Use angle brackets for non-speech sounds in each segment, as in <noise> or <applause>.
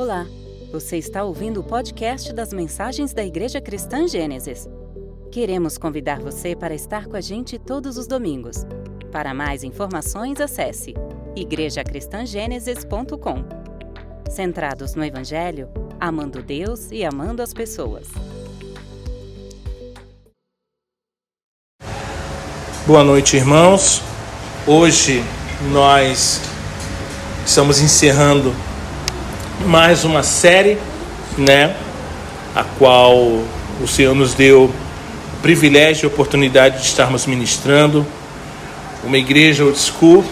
Olá, você está ouvindo o podcast das mensagens da Igreja Cristã Gênesis. Queremos convidar você para estar com a gente todos os domingos. Para mais informações, acesse igrejacristangênesis.com. Centrados no Evangelho, amando Deus e amando as pessoas. Boa noite, irmãos. Hoje nós estamos encerrando mais uma série, né, a qual o Senhor nos deu o privilégio e oportunidade de estarmos ministrando uma igreja old school,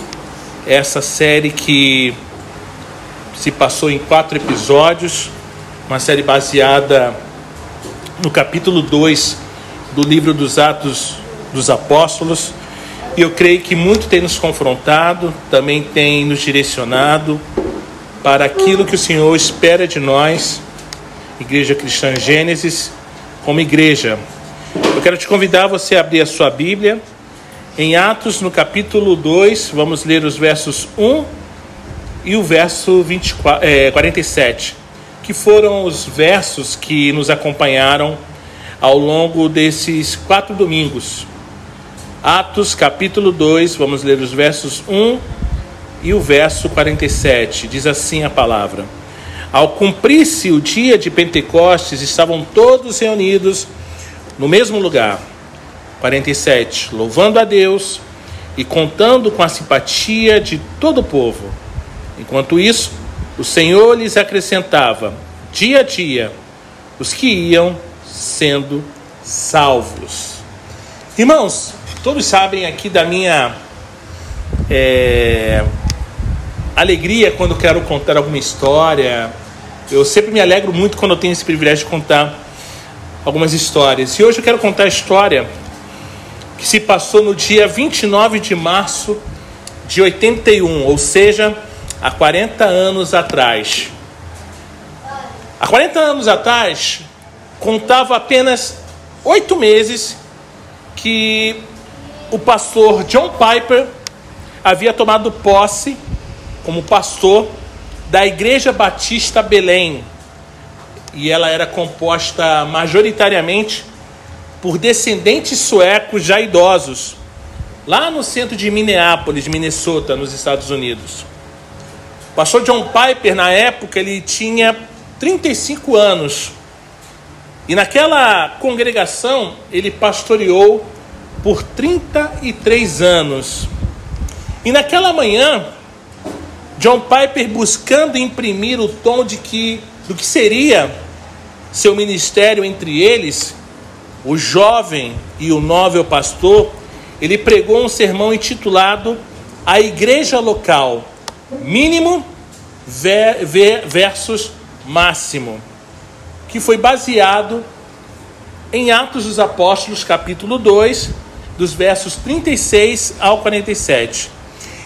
essa série que se passou em quatro episódios, uma série baseada no capítulo 2 do livro dos Atos dos Apóstolos. E eu creio que muito tem nos confrontado, também tem nos direcionado para aquilo que o Senhor espera de nós, Igreja Cristã Gênesis, como igreja. Eu quero te convidar você a abrir a sua Bíblia em Atos, no capítulo 2, vamos ler os versos 1 e o verso 24, é, 47, que foram os versos que nos acompanharam ao longo desses quatro domingos. Atos, capítulo 2, vamos ler os versos 1 e o verso 47 diz assim a palavra: Ao cumprir-se o dia de Pentecostes, estavam todos reunidos no mesmo lugar. 47. Louvando a Deus e contando com a simpatia de todo o povo. Enquanto isso, o Senhor lhes acrescentava, dia a dia, os que iam sendo salvos. Irmãos, todos sabem aqui da minha é, alegria quando quero contar alguma história. Eu sempre me alegro muito quando eu tenho esse privilégio de contar algumas histórias. E hoje eu quero contar a história que se passou no dia 29 de março de 81, ou seja, há 40 anos atrás. Há 40 anos atrás, contava apenas oito meses que o pastor John Piper havia tomado posse como pastor da Igreja Batista Belém. E ela era composta majoritariamente por descendentes suecos já idosos, lá no centro de Minneapolis, Minnesota, nos Estados Unidos. O pastor John Piper, na época, ele tinha 35 anos. E naquela congregação, ele pastoreou por 33 anos. E naquela manhã, John Piper buscando imprimir o tom de que do que seria seu ministério entre eles, o jovem e o novel pastor, ele pregou um sermão intitulado A Igreja Local, Mínimo versus Máximo, que foi baseado em Atos dos Apóstolos, capítulo 2, dos versos 36 ao 47.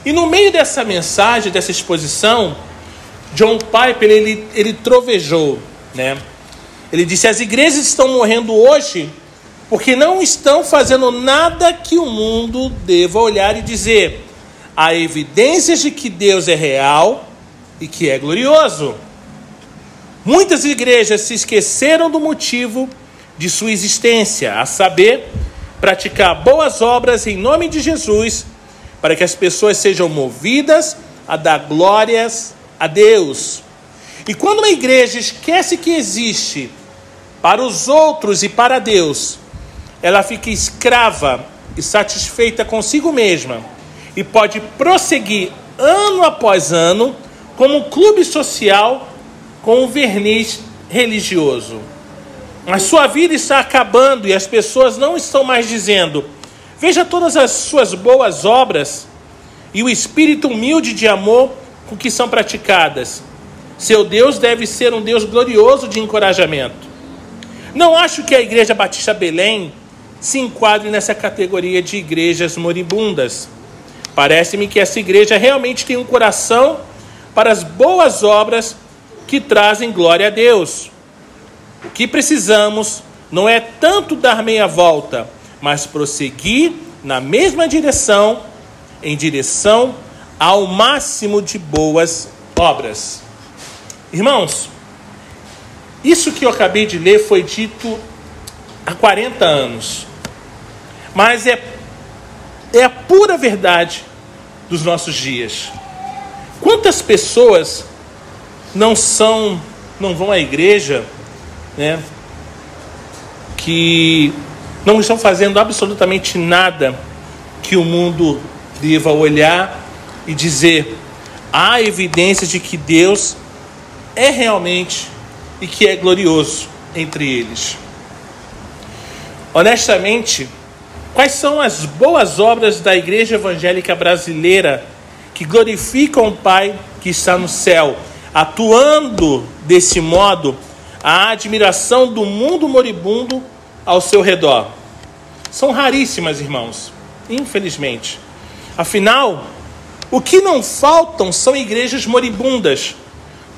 E no meio dessa mensagem, dessa exposição, John Piper ele, ele trovejou, né? Ele disse: as igrejas estão morrendo hoje porque não estão fazendo nada que o mundo deva olhar e dizer: há evidências de que Deus é real e que é glorioso. Muitas igrejas se esqueceram do motivo de sua existência, a saber, praticar boas obras em nome de Jesus para que as pessoas sejam movidas a dar glórias a Deus. E quando uma igreja esquece que existe para os outros e para Deus, ela fica escrava e satisfeita consigo mesma e pode prosseguir ano após ano como um clube social com um verniz religioso. Mas sua vida está acabando e as pessoas não estão mais dizendo: Veja todas as suas boas obras e o espírito humilde de amor com que são praticadas. Seu Deus deve ser um Deus glorioso de encorajamento. Não acho que a Igreja Batista Belém se enquadre nessa categoria de igrejas moribundas. Parece-me que essa igreja realmente tem um coração para as boas obras que trazem glória a Deus. O que precisamos não é tanto dar meia volta, mas prosseguir na mesma direção, em direção ao máximo de boas obras. Irmãos, isso que eu acabei de ler foi dito há 40 anos. Mas é, é a pura verdade dos nossos dias. Quantas pessoas não são, não vão à igreja, né? Que não estão fazendo absolutamente nada que o mundo deva olhar e dizer: há evidências de que Deus é realmente e que é glorioso entre eles. Honestamente, quais são as boas obras da Igreja Evangélica Brasileira que glorificam o Pai que está no céu, atuando desse modo a admiração do mundo moribundo ao seu redor? São raríssimas, irmãos, infelizmente. Afinal, o que não faltam são igrejas moribundas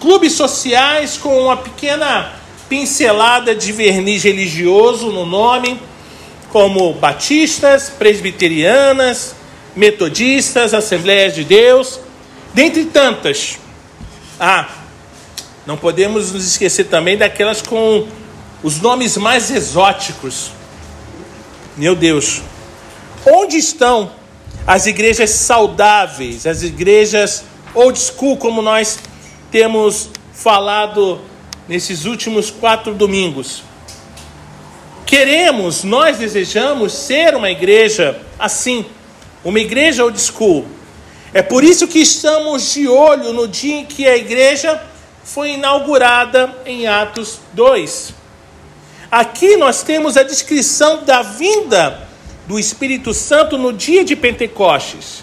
clubes sociais com uma pequena pincelada de verniz religioso no nome, como batistas, presbiterianas, metodistas, Assembleias de Deus, dentre tantas. Ah, não podemos nos esquecer também daquelas com os nomes mais exóticos. Meu Deus, onde estão as igrejas saudáveis, as igrejas old school, como nós temos falado nesses últimos quatro domingos. Queremos, nós desejamos ser uma igreja assim, uma igreja old school. É por isso que estamos de olho no dia em que a igreja foi inaugurada em Atos 2. Aqui nós temos a descrição da vinda do Espírito Santo no dia de Pentecostes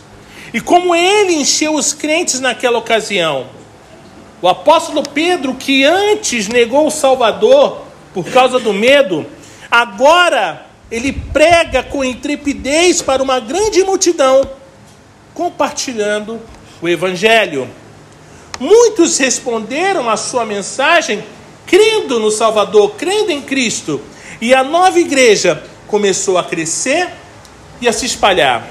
e como ele encheu os crentes naquela ocasião. O apóstolo Pedro, que antes negou o Salvador por causa do medo, agora ele prega com intrepidez para uma grande multidão, compartilhando o Evangelho. Muitos responderam à sua mensagem crendo no Salvador, crendo em Cristo, e a nova igreja começou a crescer e a se espalhar.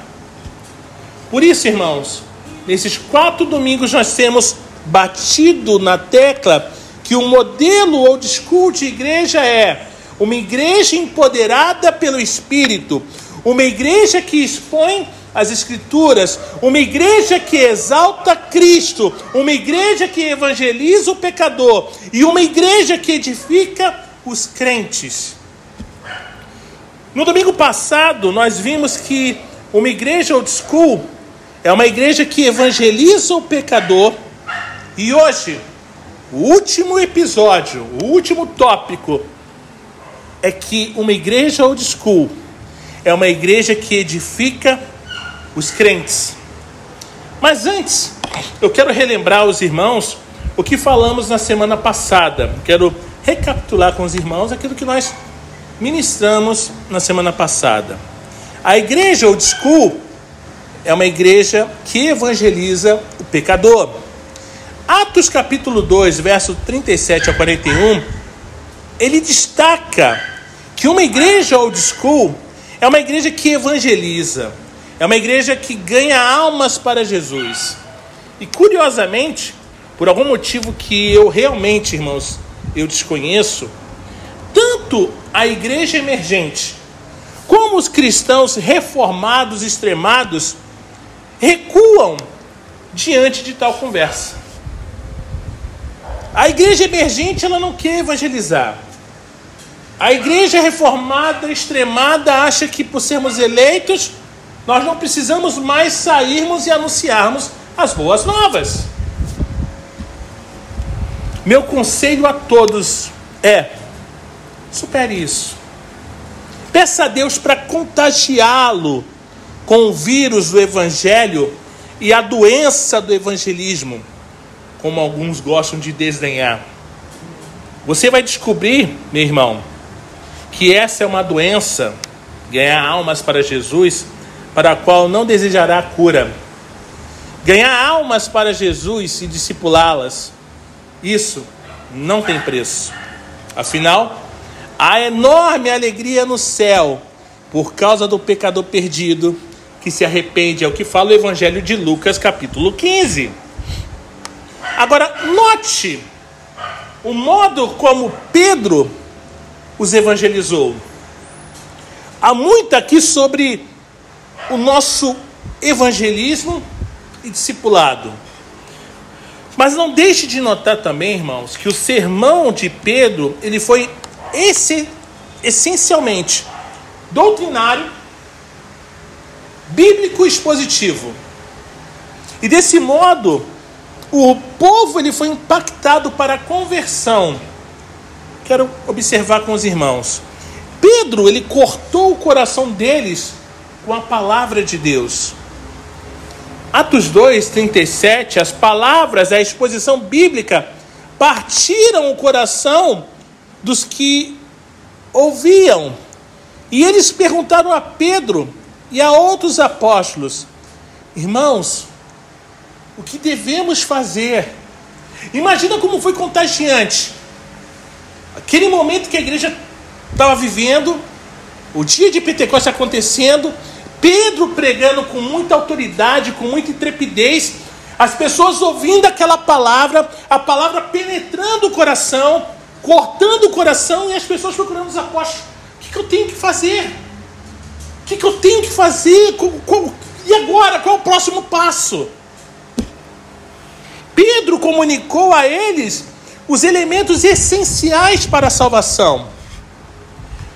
Por isso, irmãos, nesses quatro domingos nós temos batido na tecla que o modelo old school de igreja é uma igreja empoderada pelo Espírito, uma igreja que expõe as Escrituras, uma igreja que exalta Cristo, uma igreja que evangeliza o pecador e uma igreja que edifica os crentes. No domingo passado, nós vimos que uma igreja old school é uma igreja que evangeliza o pecador e hoje, o último episódio, o último tópico é que uma igreja old school é uma igreja que edifica os crentes. Mas antes, eu quero relembrar aos irmãos o que falamos na semana passada. Quero recapitular com os irmãos aquilo que nós ministramos na semana passada. A igreja old school é uma igreja que evangeliza o pecador. Atos capítulo 2, verso 37 a 41, ele destaca que uma igreja old school é uma igreja que evangeliza, é uma igreja que ganha almas para Jesus. E curiosamente, por algum motivo que eu realmente, irmãos, eu desconheço, tanto a igreja emergente como os cristãos reformados extremados recuam diante de tal conversa. A igreja emergente ela não quer evangelizar. A igreja reformada, extremada, acha que por sermos eleitos, nós não precisamos mais sairmos e anunciarmos as boas novas. Meu conselho a todos é: supere isso. Peça a Deus para contagiá-lo com o vírus do evangelho e a doença do evangelismo como alguns gostam de desdenhar. Você vai descobrir, meu irmão, que essa é uma doença, ganhar almas para Jesus, para a qual não desejará cura. Ganhar almas para Jesus e discipulá-las, isso não tem preço. Afinal, há enorme alegria no céu por causa do pecador perdido que se arrepende, é o que fala o Evangelho de Lucas, capítulo 15. Agora, note o modo como Pedro os evangelizou. Há muito aqui sobre o nosso evangelismo e discipulado. Mas não deixe de notar também, irmãos, que o sermão de Pedro, ele foi esse, essencialmente doutrinário, bíblico expositivo. E desse modo, o povo ele foi impactado para a conversão quero observar com os irmãos. Pedro, ele cortou o coração deles com a palavra de Deus. Atos 2, 37, as palavras, a exposição bíblica partiram o coração dos que ouviam. E eles perguntaram a Pedro e a outros apóstolos: Irmãos, o que devemos fazer? Imagina como foi contagiante Aquele momento que a igreja estava vivendo, o dia de Pentecostes acontecendo, Pedro pregando com muita autoridade, com muita intrepidez, as pessoas ouvindo aquela palavra, a palavra penetrando o coração, cortando o coração, e as pessoas procurando os apóstolos: o que, que eu tenho que fazer? O que, que eu tenho que fazer? e agora? Qual é o próximo passo? Pedro comunicou a eles os elementos essenciais para a salvação.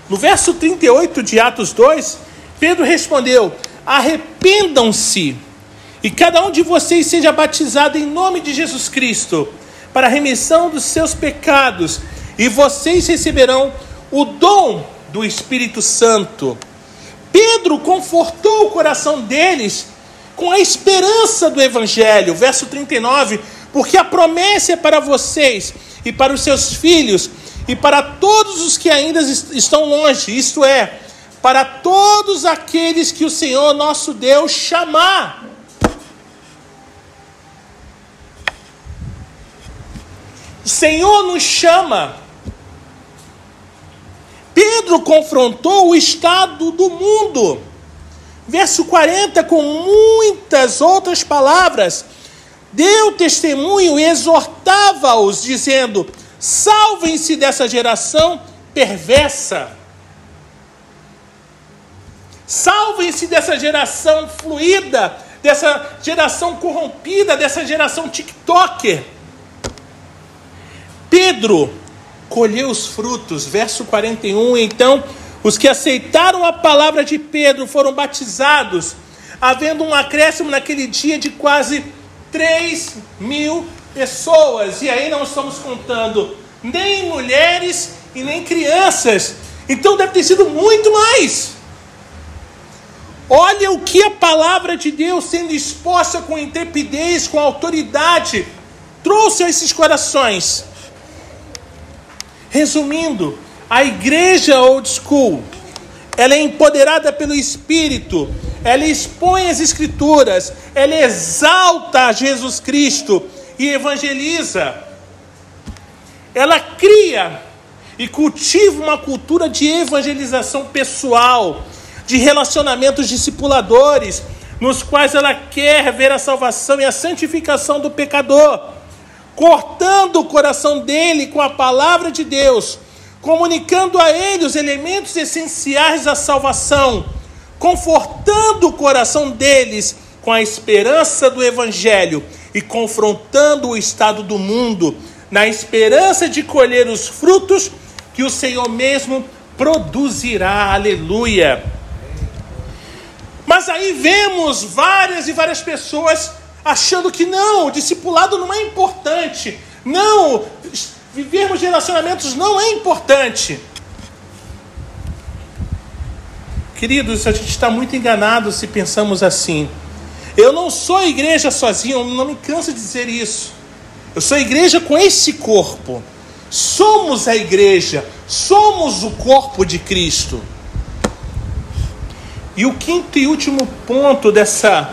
No verso 38 de Atos 2, Pedro respondeu: Arrependam-se e cada um de vocês seja batizado em nome de Jesus Cristo para a remissão dos seus pecados, e vocês receberão o dom do Espírito Santo. Pedro confortou o coração deles com a esperança do Evangelho. Verso 39 porque a promessa é para vocês e para os seus filhos e para todos os que ainda estão longe, isto é, para todos aqueles que o Senhor nosso Deus chamar. O Senhor nos chama. Pedro confrontou o estado do mundo. Verso 40, com muitas outras palavras deu testemunho e exortava-os, dizendo: Salvem-se dessa geração perversa. Salvem-se dessa geração fluida, dessa geração corrompida, dessa geração TikToker. Pedro colheu os frutos, verso 41. Então, os que aceitaram a palavra de Pedro foram batizados, havendo um acréscimo naquele dia de quase 3 mil pessoas. E aí não estamos contando nem mulheres e nem crianças. Então deve ter sido muito mais. Olha o que a palavra de Deus, sendo exposta com intrepidez, com autoridade, trouxe a esses corações. Resumindo, a igreja old school, ela é empoderada pelo Espírito, ela expõe as Escrituras, ela exalta Jesus Cristo e evangeliza. Ela cria e cultiva uma cultura de evangelização pessoal, de relacionamentos discipuladores, nos quais ela quer ver a salvação e a santificação do pecador, cortando o coração dele com a palavra de Deus, comunicando a ele os elementos essenciais da salvação confortando o coração deles com a esperança do Evangelho e confrontando o estado do mundo, na esperança de colher os frutos que o Senhor mesmo produzirá. Aleluia. Mas aí vemos várias e várias pessoas achando que não, o discipulado não é importante. Não, vivermos relacionamentos não é importante. Queridos, a gente está muito enganado se pensamos assim. Eu não sou igreja sozinho, eu não me canso de dizer isso. Eu sou igreja com esse corpo. Somos a igreja, somos o corpo de Cristo. E o quinto e último ponto dessa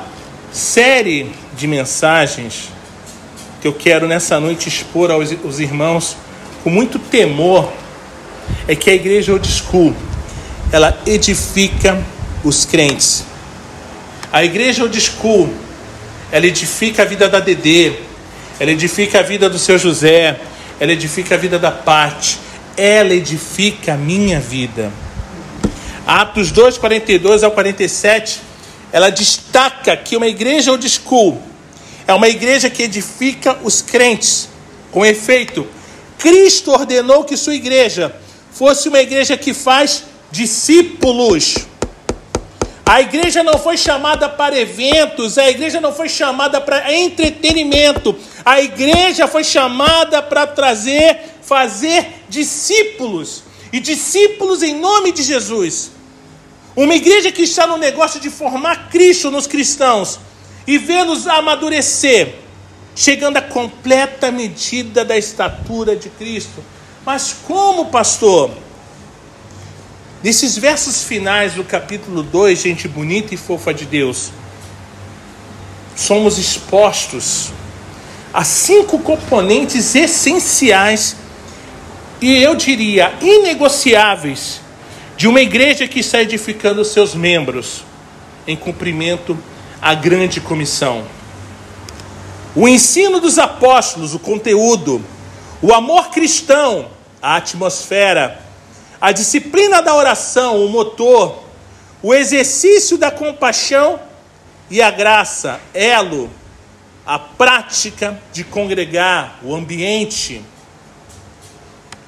série de mensagens que eu quero nessa noite expor aos, aos irmãos com muito temor é que a igreja old school ela edifica os crentes. A igreja old school, ela edifica a vida da Dedê, ela edifica a vida do seu José, ela edifica a vida da parte, ela edifica a minha vida. Atos 2, 42 ao 47, ela destaca que uma igreja old school é uma igreja que edifica os crentes. Com efeito, Cristo ordenou que sua igreja fosse uma igreja que faz discípulos. A igreja não foi chamada para eventos, a igreja não foi chamada para entretenimento, a igreja foi chamada para trazer, fazer discípulos, e discípulos em nome de Jesus. Uma igreja que está no negócio de formar Cristo nos cristãos e vê-los amadurecer, chegando à completa medida da estatura de Cristo. Mas como, pastor? Nesses versos finais do capítulo 2, gente bonita e fofa de Deus, somos expostos a cinco componentes essenciais e eu diria inegociáveis de uma igreja que está edificando seus membros em cumprimento à grande comissão. O ensino dos apóstolos, o conteúdo, o amor cristão, a atmosfera, a disciplina da oração, o motor, o exercício da compaixão e a graça, elo, a prática de congregar, o ambiente.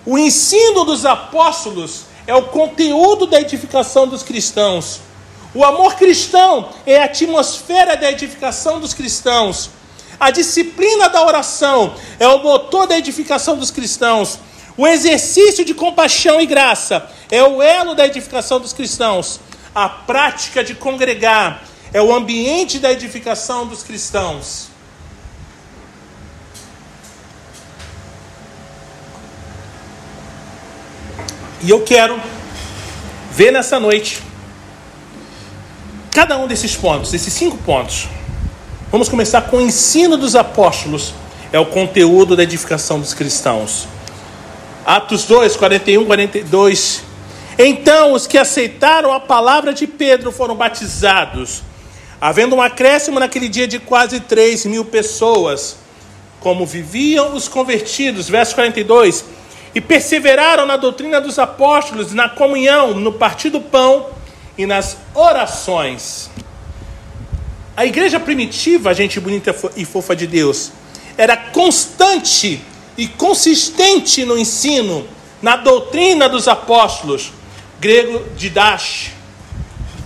O ensino dos apóstolos é o conteúdo da edificação dos cristãos. O amor cristão é a atmosfera da edificação dos cristãos. A disciplina da oração é o motor da edificação dos cristãos. O exercício de compaixão e graça é o elo da edificação dos cristãos. A prática de congregar é o ambiente da edificação dos cristãos. E eu quero ver nessa noite cada um desses pontos, esses cinco pontos. Vamos começar com o ensino dos apóstolos, é o conteúdo da edificação dos cristãos. Atos 2, 41, 42. Então os que aceitaram a palavra de Pedro foram batizados, havendo um acréscimo naquele dia de quase 3 mil pessoas. Como viviam os convertidos, verso 42 e perseveraram na doutrina dos apóstolos, na comunhão, no partir do pão e nas orações. A igreja primitiva, gente bonita e fofa de Deus, era constante e consistente no ensino, na doutrina dos apóstolos, grego Didash.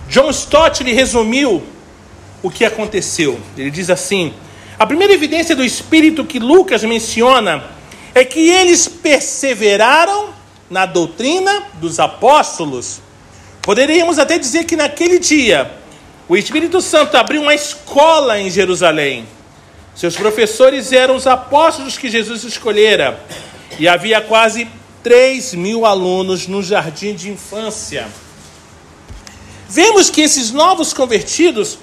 John Stott lhe resumiu o que aconteceu. Ele diz assim: a primeira evidência do Espírito que Lucas menciona é que eles perseveraram na doutrina dos apóstolos. Poderíamos até dizer que naquele dia o Espírito Santo abriu uma escola em Jerusalém. Seus professores eram os apóstolos que Jesus escolhera. E havia quase 3 mil alunos no jardim de infância. Vemos que esses novos convertidos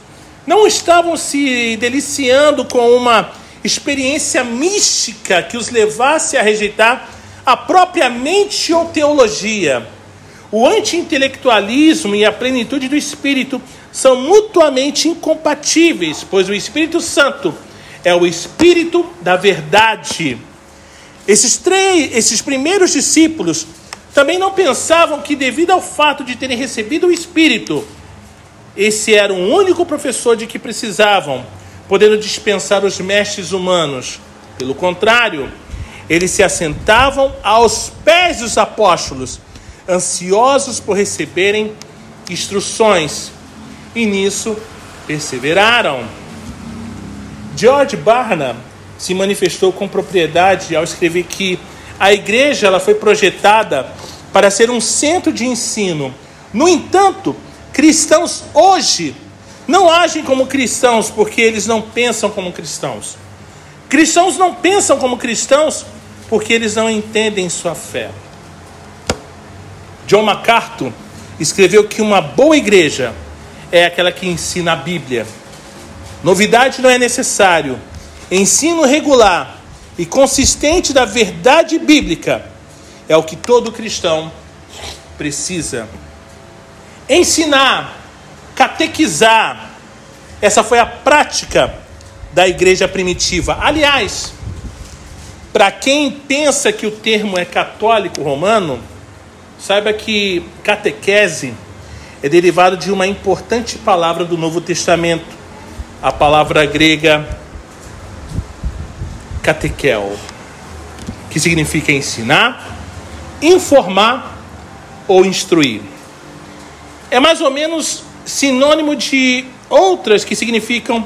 não estavam se deliciando com uma experiência mística que os levasse a rejeitar a própria mente ou teologia. O anti-intelectualismo e a plenitude do Espírito são mutuamente incompatíveis, pois o Espírito Santo é o Espírito da verdade. Esses, três, esses primeiros discípulos também não pensavam que, devido ao fato de terem recebido o Espírito, esse era o único professor de que precisavam podendo dispensar os mestres humanos. Pelo contrário, eles se assentavam aos pés dos apóstolos, ansiosos por receberem instruções, e nisso perseveraram. George Barna se manifestou com propriedade ao escrever que a igreja ela foi projetada para ser um centro de ensino. No entanto, cristãos hoje não agem como cristãos porque eles não pensam como cristãos. Cristãos não pensam como cristãos porque eles não entendem sua fé. John MacArthur escreveu que uma boa igreja é aquela que ensina a Bíblia. Novidade não é necessário. Ensino regular e consistente da verdade bíblica é o que todo cristão precisa. Ensinar catequizar. Essa foi a prática da igreja primitiva. Aliás, para quem pensa que o termo é católico romano, saiba que catequese é derivado de uma importante palavra do Novo Testamento, a palavra grega catequel, que significa ensinar, informar ou instruir. É mais ou menos sinônimo de outras que significam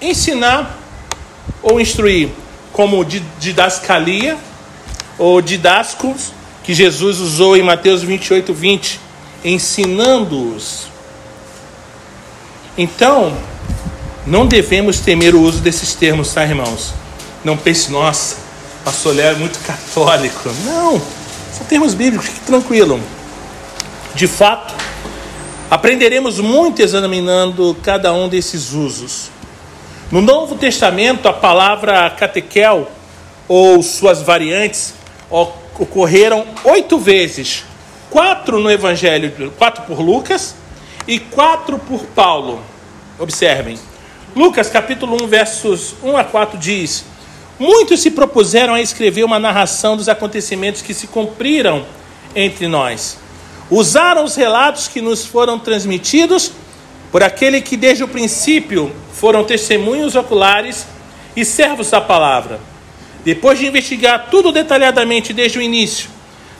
ensinar ou instruir, como didascalia ou didascos, que Jesus usou em Mateus 28, 20, ensinando-os. Então, não devemos temer o uso desses termos, tá, irmãos? Não pense, nossa, pastor Léo é muito católico. Não, são termos bíblicos, fique tranquilo. De fato, aprenderemos muito examinando cada um desses usos. No Novo Testamento, a palavra catequel, ou suas variantes, ocorreram oito vezes. Quatro no Evangelho, quatro por Lucas e quatro por Paulo. Observem. Lucas capítulo 1, versos 1 a 4 diz: Muitos se propuseram a escrever uma narração dos acontecimentos que se cumpriram entre nós. Usaram os relatos que nos foram transmitidos por aquele que desde o princípio foram testemunhos oculares e servos da palavra. Depois de investigar tudo detalhadamente desde o início,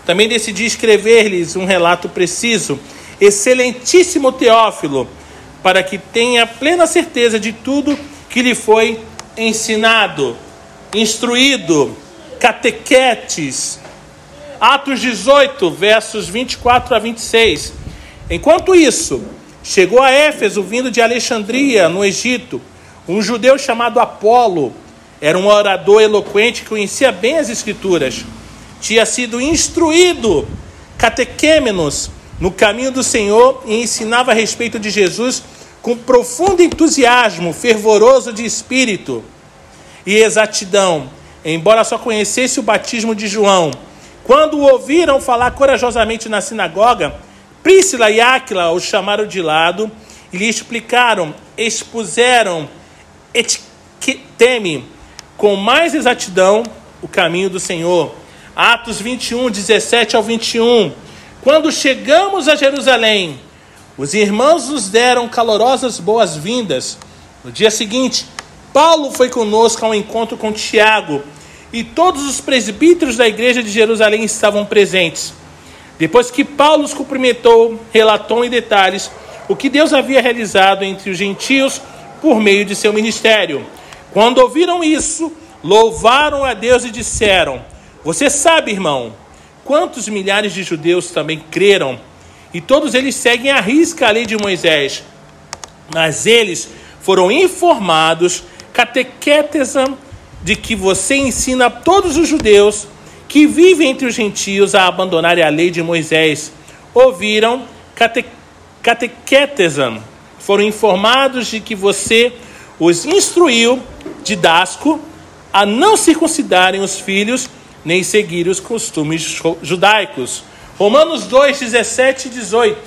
também decidi escrever-lhes um relato preciso, excelentíssimo Teófilo, para que tenha plena certeza de tudo que lhe foi ensinado instruído, catequetes. Atos 18, versos 24 a 26. Enquanto isso, chegou a Éfeso, vindo de Alexandria, no Egito, um judeu chamado Apolo. Era um orador eloquente que conhecia bem as Escrituras. Tinha sido instruído, catequêmenos, no caminho do Senhor e ensinava a respeito de Jesus com profundo entusiasmo, fervoroso de espírito e exatidão, embora só conhecesse o batismo de João. Quando o ouviram falar corajosamente na sinagoga, Príscila e Áquila o chamaram de lado e lhe explicaram, expuseram teme com mais exatidão o caminho do Senhor. Atos 21, 17 ao 21. Quando chegamos a Jerusalém, os irmãos nos deram calorosas boas-vindas. No dia seguinte, Paulo foi conosco ao encontro com Tiago e todos os presbíteros da igreja de Jerusalém estavam presentes. Depois que Paulo os cumprimentou, relatou em detalhes o que Deus havia realizado entre os gentios por meio de seu ministério. Quando ouviram isso, louvaram a Deus e disseram: Você sabe, irmão, quantos milhares de judeus também creram, e todos eles seguem à risca a lei de Moisés. Mas eles foram informados catequetesa de que você ensina a todos os judeus que vivem entre os gentios a abandonarem a lei de Moisés. Ouviram cate, foram informados de que você os instruiu, didasco, a não circuncidarem os filhos nem seguir os costumes judaicos. Romanos 2, 17 e 18.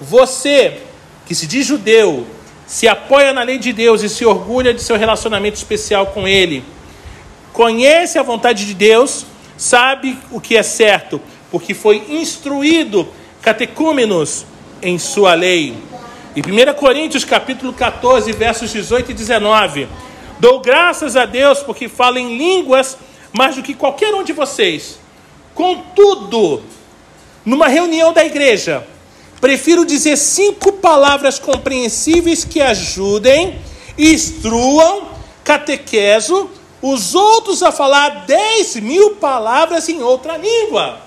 Você que se diz judeu, se apoia na lei de Deus e se orgulha de seu relacionamento especial com Ele. Conhece a vontade de Deus, sabe o que é certo, porque foi instruído catecúmenos em sua lei. Em 1 Coríntios capítulo 14, versos 18 e 19. Dou graças a Deus porque falo em línguas mais do que qualquer um de vocês. Contudo, numa reunião da igreja, Prefiro dizer cinco palavras compreensíveis que ajudem, instruam, catequeso, os outros a falar dez mil palavras em outra língua.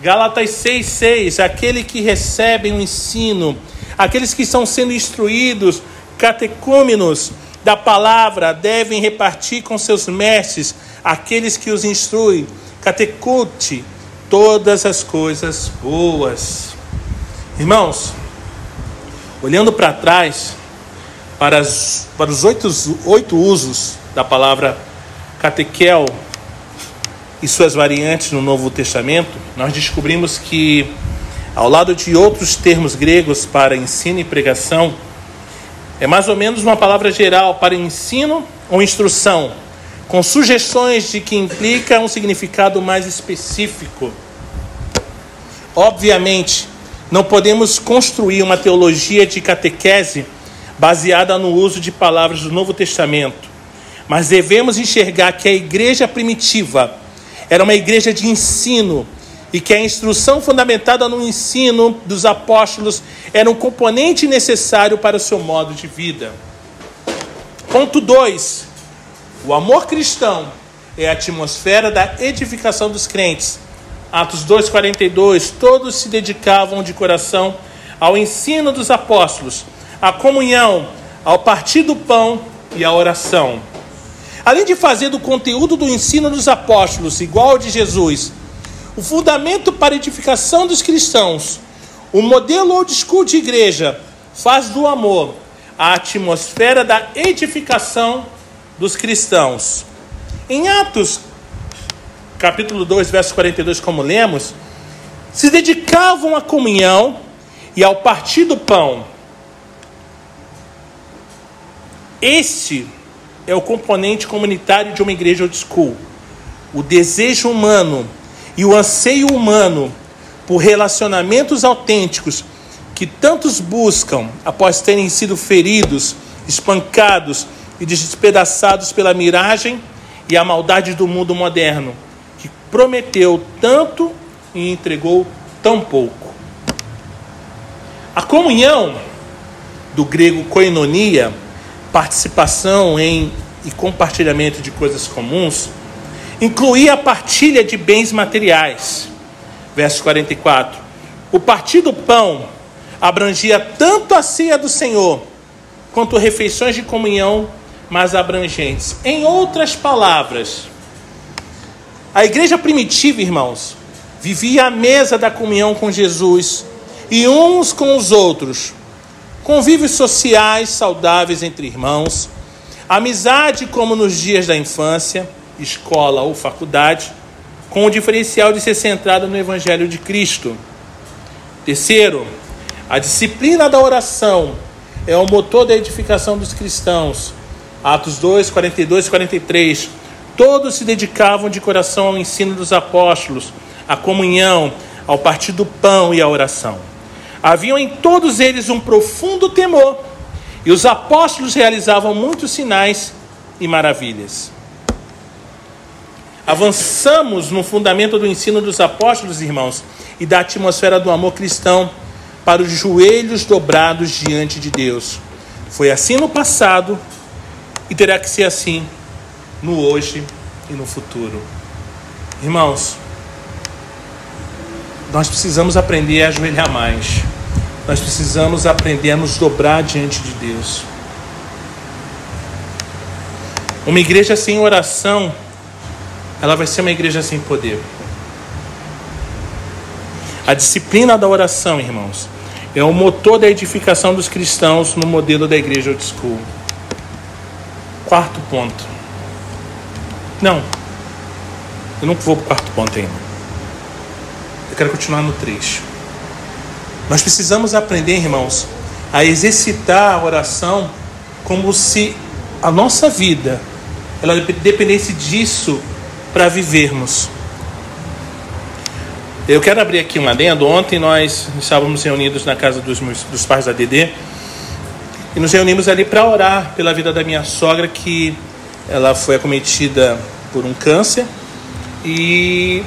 Galatas 6,6: aquele que recebe o ensino, aqueles que estão sendo instruídos, catecúmenos da palavra, devem repartir com seus mestres, aqueles que os instruem, catecute, todas as coisas boas. Irmãos, olhando para trás, para, as, para os oito, oito usos da palavra catequel e suas variantes no Novo Testamento, nós descobrimos que, ao lado de outros termos gregos para ensino e pregação, É mais ou menos uma palavra geral para ensino ou instrução, com sugestões de que implica um significado mais específico. Obviamente, não podemos construir uma teologia de catequese baseada no uso de palavras do Novo Testamento, mas devemos enxergar que a igreja primitiva era uma igreja de ensino e que a instrução fundamentada no ensino dos apóstolos era um componente necessário para o seu modo de vida. Ponto 2. O amor cristão é a atmosfera da edificação dos crentes. Atos 2:42, todos se dedicavam de coração ao ensino dos apóstolos, à comunhão, ao partir do pão e à oração. Além de fazer do conteúdo do ensino dos apóstolos igual ao de Jesus, o fundamento para a edificação dos cristãos, o modelo old school de igreja, faz do amor a atmosfera da edificação dos cristãos. Em Atos, capítulo 2, verso 42, como lemos, se dedicavam à comunhão e ao partir do pão. Este é o componente comunitário de uma igreja old school. O desejo humano e o anseio humano por relacionamentos autênticos que tantos buscam após terem sido feridos, espancados e despedaçados pela miragem e a maldade do mundo moderno, que prometeu tanto e entregou tão pouco. A comunhão, do grego koinonia, participação em e compartilhamento de coisas comuns, incluía a partilha de bens materiais. Verso 44. O partir do pão abrangia tanto a ceia do Senhor quanto refeições de comunhão mais abrangentes. Em outras palavras, a igreja primitiva, irmãos, vivia à mesa da comunhão com Jesus e uns com os outros, convívios sociais saudáveis entre irmãos, amizade como nos dias da infância escola ou faculdade, com o diferencial de ser centrada no Evangelho de Cristo. Terceiro, a disciplina da oração é o motor da edificação dos cristãos. Atos 2, 42 e 43. Todos se dedicavam de coração ao ensino dos apóstolos, à comunhão, ao partir do pão e à oração. Haviam em todos eles um profundo temor, e os apóstolos realizavam muitos sinais e maravilhas. Avançamos no fundamento do ensino dos apóstolos, irmãos, e da atmosfera do amor cristão para os joelhos dobrados diante de Deus. Foi assim no passado e terá que ser assim no hoje e no futuro. Irmãos, nós precisamos aprender a ajoelhar mais. Nós precisamos aprender a nos dobrar diante de Deus. Uma igreja sem oração ela vai ser uma igreja sem poder. A disciplina da oração, irmãos, é o motor da edificação dos cristãos no modelo da igreja old school. Quarto ponto. Não, eu não vou para o quarto ponto ainda. Eu quero continuar no 3. Nós precisamos aprender, irmãos, a exercitar a oração como se a nossa vida ela dependesse disso para vivermos. Eu quero abrir aqui um adendo. Ontem nós estávamos reunidos na casa dos, meus, dos pais da Dedê e nos reunimos ali para orar pela vida da minha sogra, que ela foi acometida por um câncer e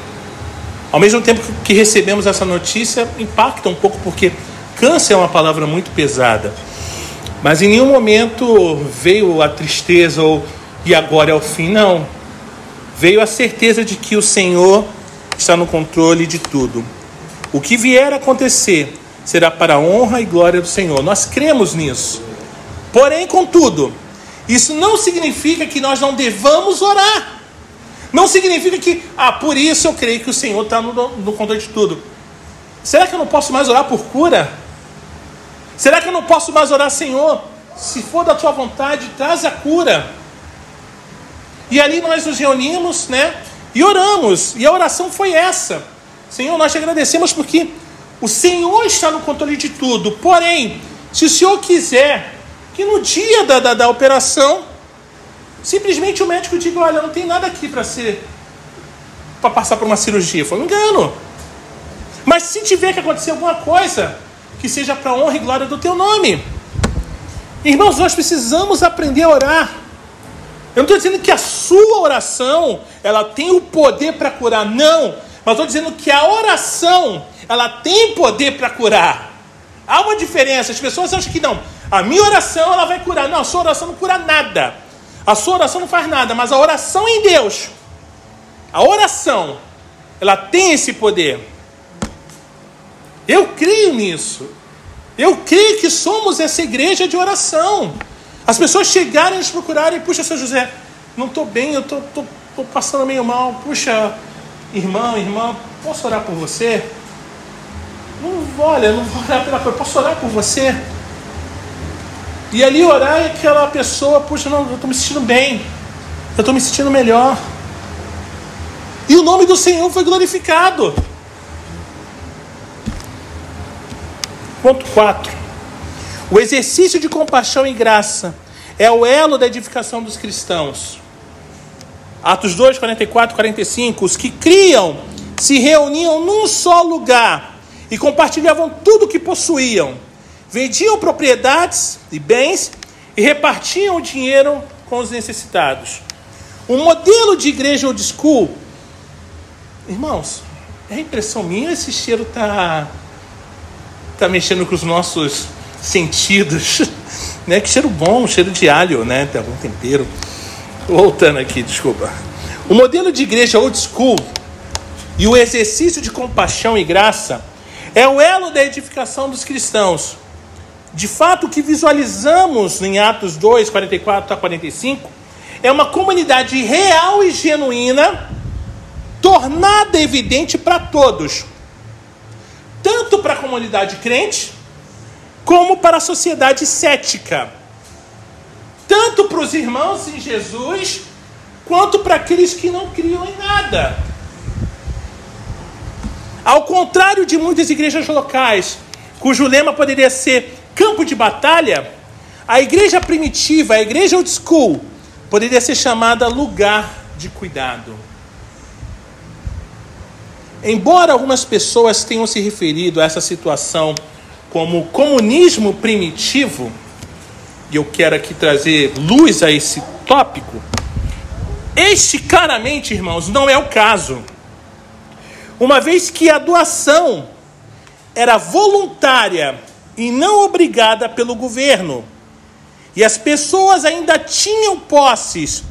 ao mesmo tempo que recebemos essa notícia, impacta um pouco porque câncer é uma palavra muito pesada. Mas em nenhum momento veio a tristeza ou e agora é o fim, não veio a certeza de que o Senhor está no controle de tudo. O que vier a acontecer será para a honra e glória do Senhor. Nós cremos nisso. Porém, contudo, isso não significa que nós não devamos orar. Não significa que, ah, por isso eu creio que o Senhor está no, no controle de tudo. Será que eu não posso mais orar por cura? Será que eu não posso mais orar, Senhor? Se for da tua vontade, traz a cura. E ali nós nos reunimos, né? E oramos. E a oração foi essa. Senhor, nós te agradecemos porque o Senhor está no controle de tudo. Porém, se o Senhor quiser que no dia da, da, da operação, simplesmente o médico diga: Olha, não tem nada aqui para ser. para passar por uma cirurgia. Foi um engano. Mas se tiver que acontecer alguma coisa, que seja para honra e glória do teu nome. Irmãos, nós precisamos aprender a orar. Eu não estou dizendo que a sua oração ela tem o poder para curar, não. Mas estou dizendo que a oração ela tem poder para curar. Há uma diferença. As pessoas acham que não. A minha oração ela vai curar. Não, a sua oração não cura nada. A sua oração não faz nada, mas a oração em Deus, a oração, ela tem esse poder. Eu creio nisso. Eu creio que somos essa igreja de oração. As pessoas chegarem e nos procurarem, puxa, seu José, não estou bem, eu estou passando meio mal. Puxa, irmão, irmã, posso orar por você? Não, olha, não vou orar pela coisa, posso orar por você? E ali orar é aquela pessoa, puxa, não, eu estou me sentindo bem, eu estou me sentindo melhor. E o nome do Senhor foi glorificado. Ponto 4. O exercício de compaixão e graça é o elo da edificação dos cristãos. Atos 2, 44, 45. Os que criam se reuniam num só lugar e compartilhavam tudo o que possuíam. Vendiam propriedades e bens e repartiam o dinheiro com os necessitados. Um modelo de igreja old school, irmãos, é impressão minha esse cheiro está tá mexendo com os nossos sentidos, <laughs> né? Que cheiro bom, cheiro de alho, né? Tem algum tempero. Voltando aqui, desculpa. O modelo de igreja old school e o exercício de compaixão e graça é o elo da edificação dos cristãos. De fato, o que visualizamos em Atos 2, 44 a 45 é uma comunidade real e genuína, tornada evidente para todos, tanto para a comunidade crente, como para a sociedade cética, tanto para os irmãos em Jesus, quanto para aqueles que não criam em nada. Ao contrário de muitas igrejas locais, cujo lema poderia ser campo de batalha, a igreja primitiva, a igreja old school, poderia ser chamada lugar de cuidado. Embora algumas pessoas tenham se referido a essa situação como comunismo primitivo, e eu quero aqui trazer luz a esse tópico, este claramente, irmãos, não é o caso. Uma vez que a doação era voluntária e não obrigada pelo governo, e as pessoas ainda tinham posses,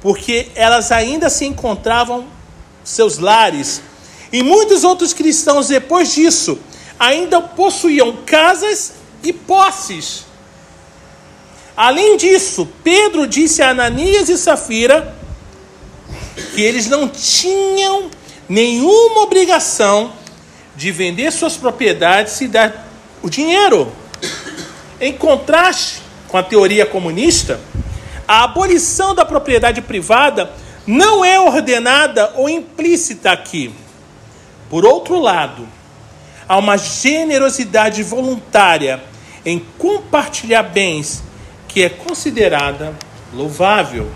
porque elas ainda se encontravam seus lares e muitos outros cristãos, depois disso, ainda possuíam casas e posses. Além disso, Pedro disse a Ananias e Safira que eles não tinham nenhuma obrigação de vender suas propriedades e dar o dinheiro. Em contraste com a teoria comunista, a abolição da propriedade privada não é ordenada ou implícita aqui. Por outro lado, há uma generosidade voluntária em compartilhar bens que é considerada louvável.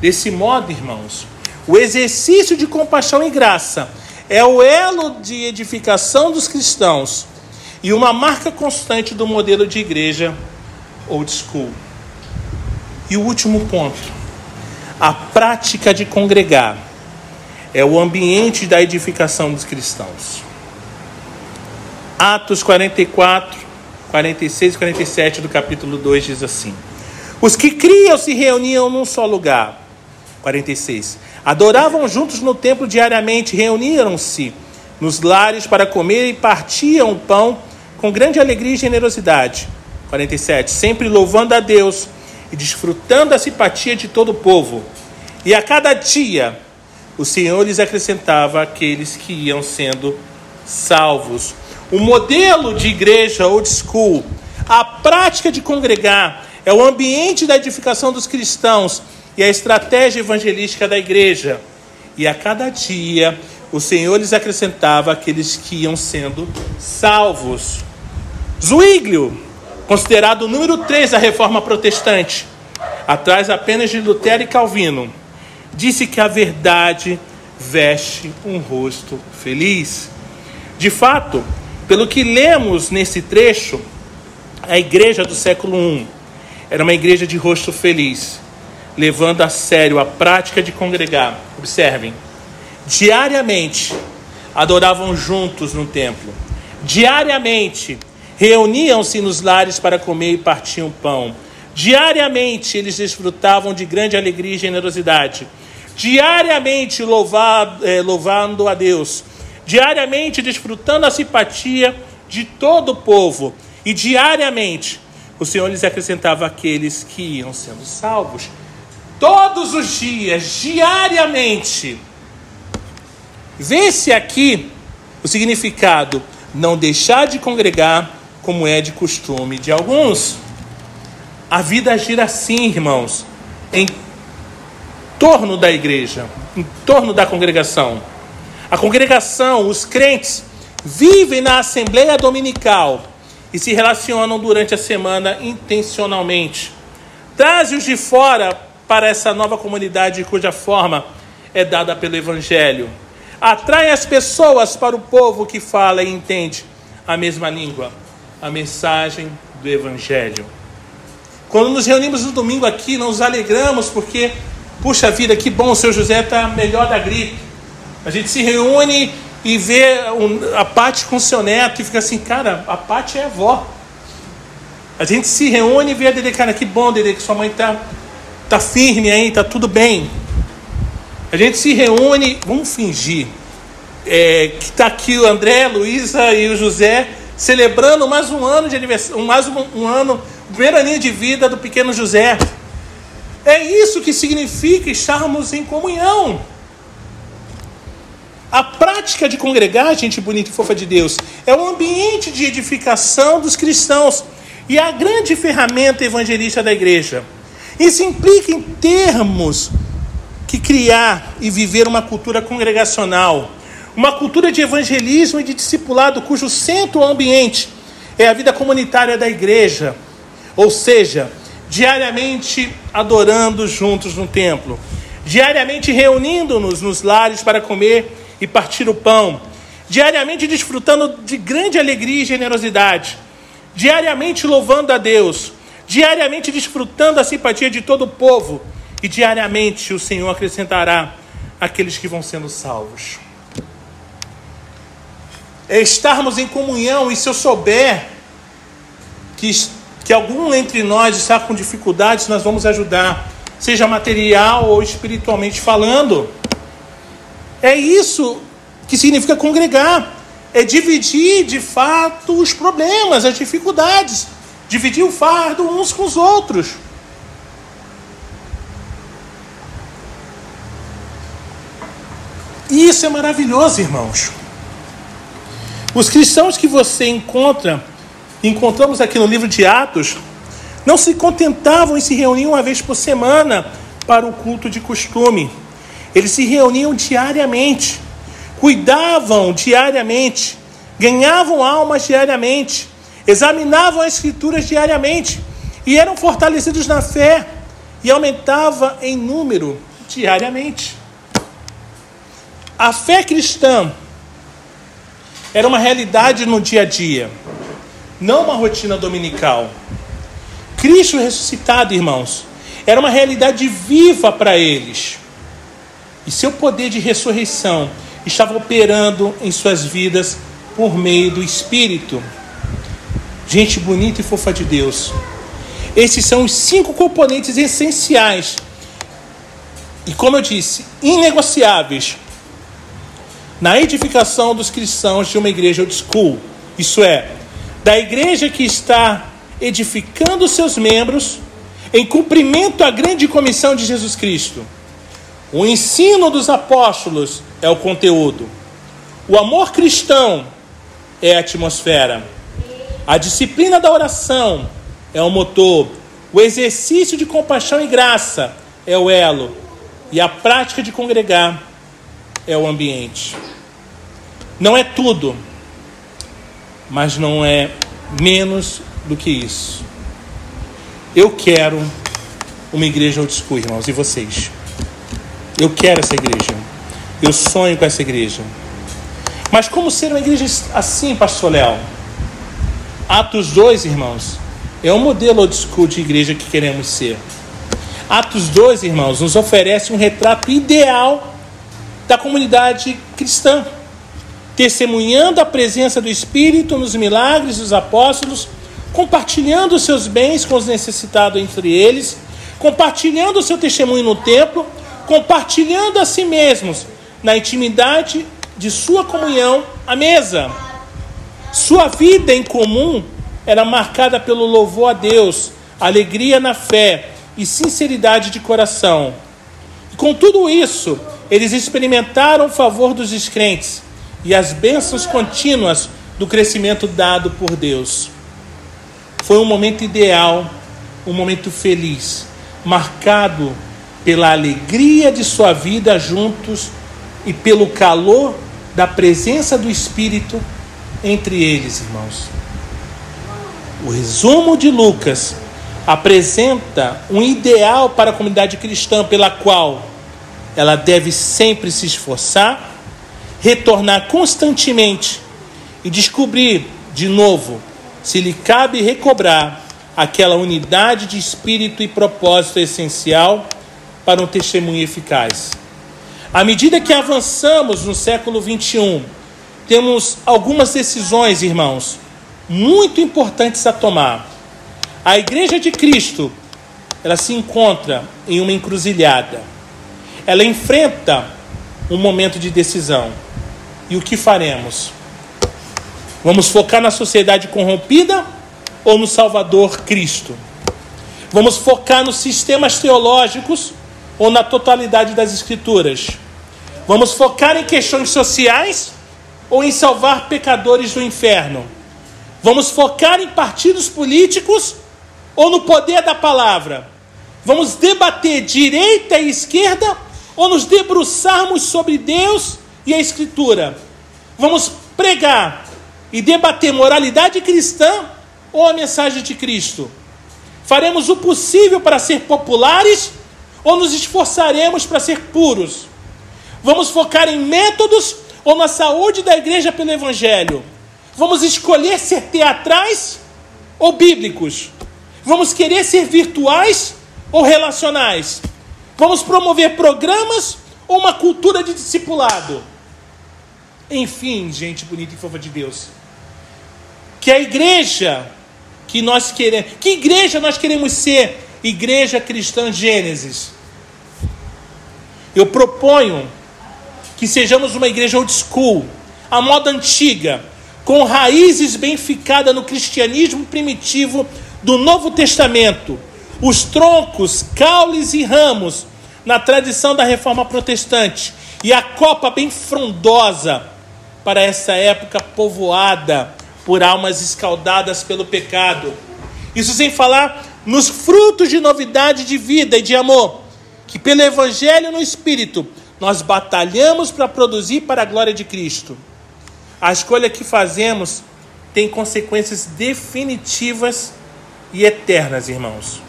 Desse modo, irmãos, o exercício de compaixão e graça é o elo de edificação dos cristãos e uma marca constante do modelo de igreja old school. E o último ponto, a prática de congregar é o ambiente da edificação dos cristãos. Atos 44, 46 e 47 do capítulo 2 diz assim: Os que criam se reuniam num só lugar. 46. Adoravam juntos no templo diariamente, reuniram-se nos lares para comer e partiam o pão com grande alegria e generosidade. 47. Sempre louvando a Deus e desfrutando a simpatia de todo o povo. E a cada dia o Senhor lhes acrescentava aqueles que iam sendo salvos. O modelo de igreja old school, a prática de congregar, é o ambiente da edificação dos cristãos e a estratégia evangelística da igreja. E a cada dia o Senhor lhes acrescentava aqueles que iam sendo salvos. Zwinglio, considerado o número 3 da reforma protestante, atrás apenas de Lutero e Calvino, disse que a verdade veste um rosto feliz. De fato, pelo que lemos nesse trecho, a igreja do século I era uma igreja de rosto feliz, levando a sério a prática de congregar. Observem, diariamente adoravam juntos no templo, diariamente reuniam-se nos lares para comer e partiam pão. Diariamente eles desfrutavam de grande alegria e generosidade. Diariamente louvado, é, louvando a Deus. Diariamente desfrutando a simpatia de todo o povo e diariamente o Senhor lhes acrescentava aqueles que iam sendo salvos. Todos os dias, diariamente. Vê-se aqui o significado: não deixar de congregar, como é de costume de alguns. A vida gira assim, irmãos, em torno da igreja, em torno da congregação. A congregação, os crentes, vivem na assembleia dominical e se relacionam durante a semana intencionalmente. Traze-os de fora para essa nova comunidade cuja forma é dada pelo Evangelho. Atrai as pessoas para o povo que fala e entende a mesma língua, a mensagem do Evangelho. Quando nos reunimos no domingo aqui, nos alegramos porque, puxa vida, que bom, o seu José está melhor da gripe. A gente se reúne e vê a Pati com seu neto e fica assim, cara, a Pati é avó. A gente se reúne e vê a Dede, cara, que bom, Dede, que sua mãe tá, tá firme aí, tá tudo bem. A gente se reúne, vamos fingir é, que está aqui o André, a Luísa e o José celebrando mais um ano de aniversário, mais um, um ano, primeiro de vida do pequeno José. É isso que significa estarmos em comunhão. A prática de congregar, gente bonita e fofa de Deus, é um ambiente de edificação dos cristãos e a grande ferramenta evangelista da igreja. Isso implica em termos que criar e viver uma cultura congregacional, uma cultura de evangelismo e de discipulado cujo centro ambiente é a vida comunitária da igreja, ou seja, diariamente adorando juntos no templo, diariamente reunindo-nos nos lares para comer e partir o pão, diariamente desfrutando de grande alegria e generosidade, diariamente louvando a Deus, diariamente desfrutando a simpatia de todo o povo, e diariamente o Senhor acrescentará aqueles que vão sendo salvos. É estarmos em comunhão, e se eu souber que, que algum entre nós está com dificuldades, nós vamos ajudar, seja material ou espiritualmente falando. É isso que significa congregar. É dividir de fato os problemas, as dificuldades. Dividir o fardo uns com os outros. E isso é maravilhoso, irmãos. Os cristãos que você encontra, encontramos aqui no livro de Atos, não se contentavam em se reunir uma vez por semana para o culto de costume. Eles se reuniam diariamente, cuidavam diariamente, ganhavam almas diariamente, examinavam as escrituras diariamente e eram fortalecidos na fé e aumentava em número diariamente. A fé cristã era uma realidade no dia a dia, não uma rotina dominical. Cristo ressuscitado, irmãos, era uma realidade viva para eles. E seu poder de ressurreição estava operando em suas vidas por meio do Espírito. Gente bonita e fofa de Deus. Esses são os cinco componentes essenciais e, como eu disse, inegociáveis na edificação dos cristãos de uma igreja old school. Isso é, da igreja que está edificando seus membros em cumprimento à grande comissão de Jesus Cristo. O ensino dos apóstolos é o conteúdo. O amor cristão é a atmosfera. A disciplina da oração é o motor. O exercício de compaixão e graça é o elo. E a prática de congregar é o ambiente. Não é tudo, mas não é menos do que isso. Eu quero uma igreja old school, irmãos, e vocês? Eu quero essa igreja. Eu sonho com essa igreja. Mas como ser uma igreja assim, pastor Léo? Atos 2, irmãos, é o modelo old school de igreja que queremos ser. Atos 2, irmãos, nos oferece um retrato ideal da comunidade cristã, testemunhando a presença do Espírito nos milagres dos apóstolos, compartilhando seus bens com os necessitados entre eles, compartilhando o seu testemunho no templo, compartilhando a si mesmos na intimidade de sua comunhão à mesa. Sua vida em comum era marcada pelo louvor a Deus, alegria na fé e sinceridade de coração. E com tudo isso, eles experimentaram o favor dos descrentes e as bênçãos contínuas do crescimento dado por Deus. Foi um momento ideal, um momento feliz, marcado pela alegria de sua vida juntos e pelo calor da presença do Espírito entre eles, irmãos. O resumo de Lucas apresenta um ideal para a comunidade cristã pela qual ela deve sempre se esforçar, retornar constantemente e descobrir de novo se lhe cabe recobrar aquela unidade de espírito e propósito essencial para um testemunho eficaz. À medida que avançamos no século 21, temos algumas decisões, irmãos, muito importantes a tomar. A Igreja de Cristo, ela se encontra em uma encruzilhada. Ela enfrenta um momento de decisão. E o que faremos? Vamos focar na sociedade corrompida ou no Salvador Cristo? Vamos focar nos sistemas teológicos ou na totalidade das Escrituras? Vamos focar em questões sociais ou em salvar pecadores do inferno? Vamos focar em partidos políticos ou no poder da palavra? Vamos debater direita e esquerda ou nos debruçarmos sobre Deus e a Escritura? Vamos pregar e debater moralidade cristã ou a mensagem de Cristo? Faremos o possível para ser populares ou nos esforçaremos para ser puros? Vamos focar em métodos ou na saúde da igreja pelo Evangelho? Vamos escolher ser teatrais ou bíblicos? Vamos querer ser virtuais ou relacionais? Vamos promover programas ou uma cultura de discipulado? Enfim, gente bonita e fofa de Deus. Que a igreja que nós queremos, que igreja nós queremos ser? Igreja Cristã Gênesis. Eu proponho que sejamos uma igreja old school, a moda antiga, com raízes bem ficadas no cristianismo primitivo do Novo Testamento, os troncos, caules e ramos na tradição da reforma protestante e a copa bem frondosa para essa época povoada por almas escaldadas pelo pecado. Isso sem falar nos frutos de novidade de vida e de amor, que pelo Evangelho no Espírito nós batalhamos para produzir para a glória de Cristo. A escolha que fazemos tem consequências definitivas e eternas, irmãos.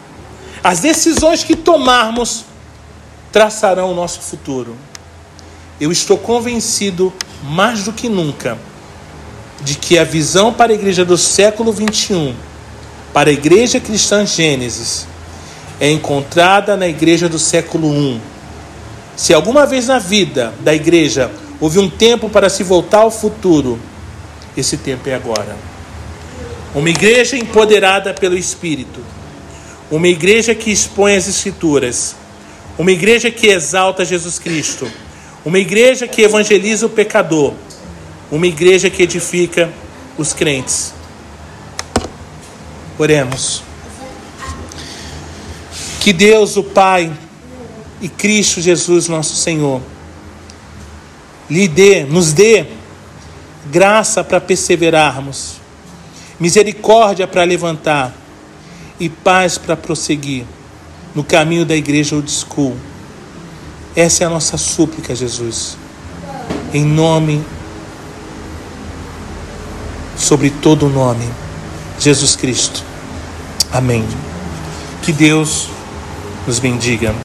As decisões que tomarmos traçarão o nosso futuro. Eu estou convencido, mais do que nunca, de que a visão para a igreja do século 21, para a igreja cristã Gênesis, é encontrada na igreja do século I. Se alguma vez na vida da igreja houve um tempo para se voltar ao futuro, esse tempo é agora. Uma igreja empoderada pelo Espírito. Uma igreja que expõe as Escrituras. Uma igreja que exalta Jesus Cristo. Uma igreja que evangeliza o pecador. Uma igreja que edifica os crentes. Oremos. Que Deus, o Pai, e Cristo Jesus, nosso Senhor, lhe dê, nos dê graça para perseverarmos misericórdia para levantar e paz para prosseguir no caminho da igreja old school. Essa é a nossa súplica, Jesus. Em nome, sobre todo nome, Jesus Cristo. Amém. Que Deus nos bendiga.